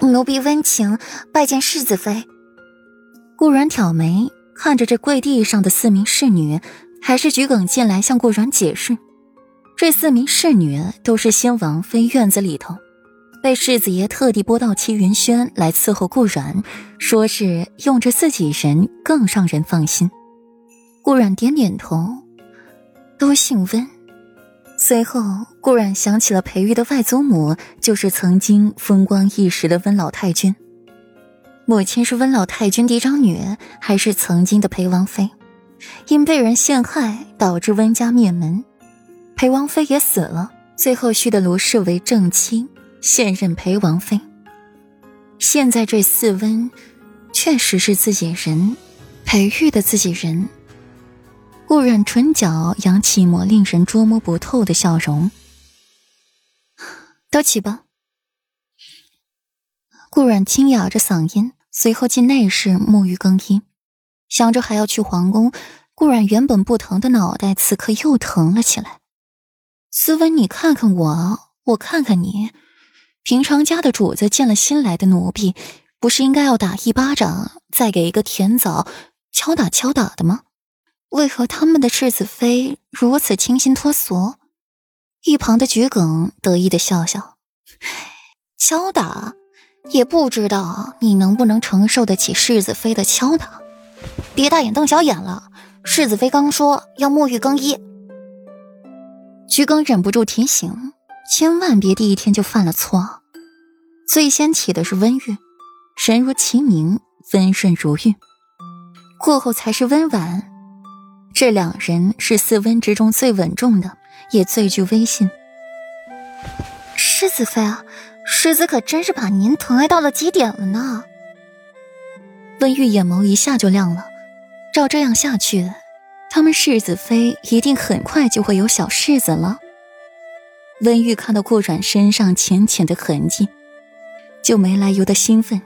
奴婢温情拜见世子妃。顾然挑眉看着这跪地上的四名侍女，还是桔梗进来向顾然解释：这四名侍女都是先王妃院子里头，被世子爷特地拨到齐云轩来伺候顾然，说是用着自己人更让人放心。顾然点点头，都姓温。随后，顾然想起了裴玉的外祖母，就是曾经风光一时的温老太君。母亲是温老太君嫡长女，还是曾经的裴王妃？因被人陷害，导致温家灭门，裴王妃也死了。最后续的卢氏为正妻，现任裴王妃。现在这四温，确实是自己人，裴玉的自己人。顾然唇角扬起抹令人捉摸不透的笑容。都起吧。顾然轻哑着嗓音，随后进内室沐浴更衣。想着还要去皇宫，顾然原本不疼的脑袋此刻又疼了起来。斯文，你看看我，我看看你，平常家的主子见了新来的奴婢，不是应该要打一巴掌，再给一个甜枣，敲打敲打的吗？为何他们的世子妃如此清新脱俗？一旁的桔梗得意的笑笑：“敲打，也不知道你能不能承受得起世子妃的敲打。别大眼瞪小眼了，世子妃刚说要沐浴更衣。”桔梗忍不住提醒：“千万别第一天就犯了错。最先起的是温玉，神如其名，温顺如玉，过后才是温婉。”这两人是四温之中最稳重的，也最具威信。世子妃啊，世子可真是把您疼爱到了极点了呢。温玉眼眸一下就亮了，照这样下去，他们世子妃一定很快就会有小世子了。温玉看到顾阮身上浅浅的痕迹，就没来由的兴奋。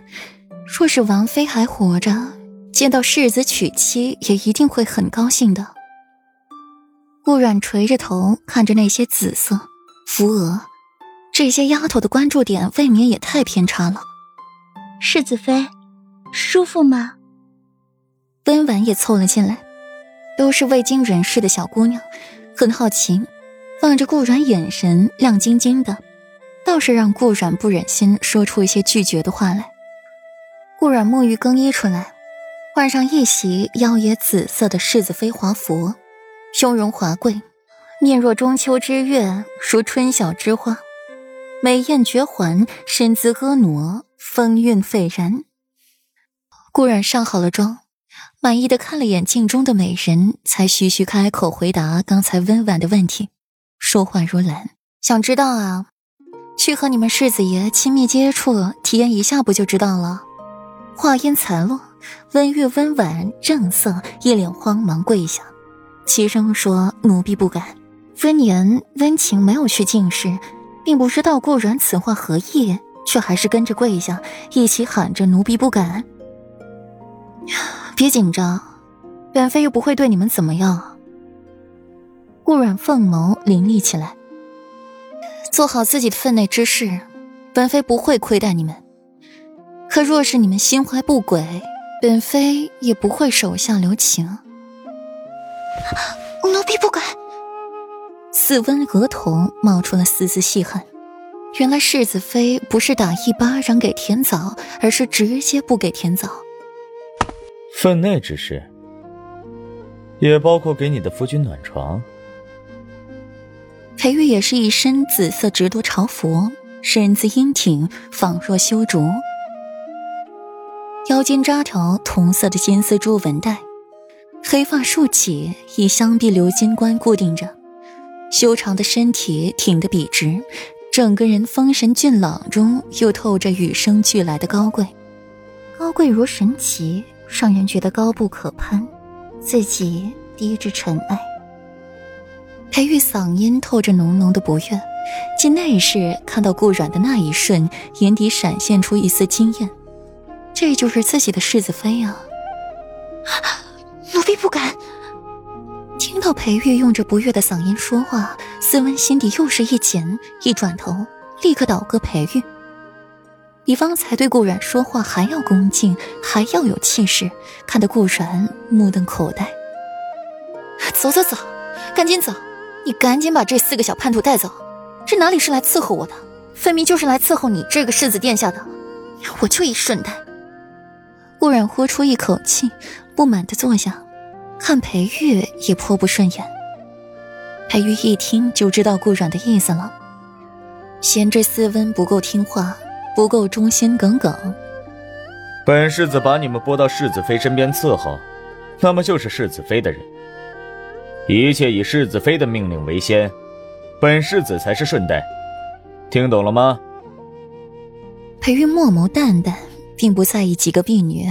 若是王妃还活着。见到世子娶妻，也一定会很高兴的。顾阮垂着头看着那些紫色扶额，这些丫头的关注点未免也太偏差了。世子妃，舒服吗？温婉也凑了进来，都是未经人事的小姑娘，很好奇，望着顾阮，眼神亮晶晶的，倒是让顾阮不忍心说出一些拒绝的话来。顾阮沐浴更衣出来。换上一袭妖冶紫色的世子妃华服，雍容华贵，面若中秋之月，如春晓之花，美艳绝环，身姿婀娜，风韵斐然。顾然上好了妆，满意的看了眼镜中的美人，才徐徐开口回答刚才温婉的问题，说话如兰。想知道啊？去和你们世子爷亲密接触，体验一下不就知道了？话音才落。温玉温婉正色，一脸慌忙跪下，齐声说：“奴婢不敢。”温言温情没有去进视，并不知道顾然此话何意，却还是跟着跪下，一起喊着：“奴婢不敢。”别紧张，本妃又不会对你们怎么样。顾阮凤眸凌厉起来，做好自己的分内之事，本妃不会亏待你们。可若是你们心怀不轨，本妃也不会手下留情。奴婢不敢。四温额头冒出了丝丝细汗。原来世子妃不是打一巴掌给田枣，而是直接不给田枣。分内之事，也包括给你的夫君暖床。裴玉也是一身紫色直多朝服，身姿英挺，仿若修竹。腰间扎条同色的金丝珠纹带，黑发竖起，以香碧鎏金冠固定着，修长的身体挺得笔直，整个人风神俊朗中又透着与生俱来的高贵，高贵如神奇，让人觉得高不可攀，自己低至尘埃。裴玉嗓音透着浓浓的不悦，进内室看到顾阮的那一瞬，眼底闪现出一丝惊艳。这就是自己的世子妃啊！奴婢不敢。听到裴玉用着不悦的嗓音说话，斯温心底又是一紧，一转头立刻倒戈裴玉：“比方才对顾阮说话还要恭敬，还要有气势，看得顾阮目瞪口呆。走走走，赶紧走！你赶紧把这四个小叛徒带走！这哪里是来伺候我的，分明就是来伺候你这个世子殿下的！我就一顺带。顾然呼出一口气，不满地坐下，看裴玉也颇不顺眼。裴玉一听就知道顾阮的意思了，嫌这斯温不够听话。不够忠心耿耿。本世子把你们拨到世子妃身边伺候，那么就是世子妃的人，一切以世子妃的命令为先，本世子才是顺带。听懂了吗？裴玉墨眸淡淡，并不在意几个婢女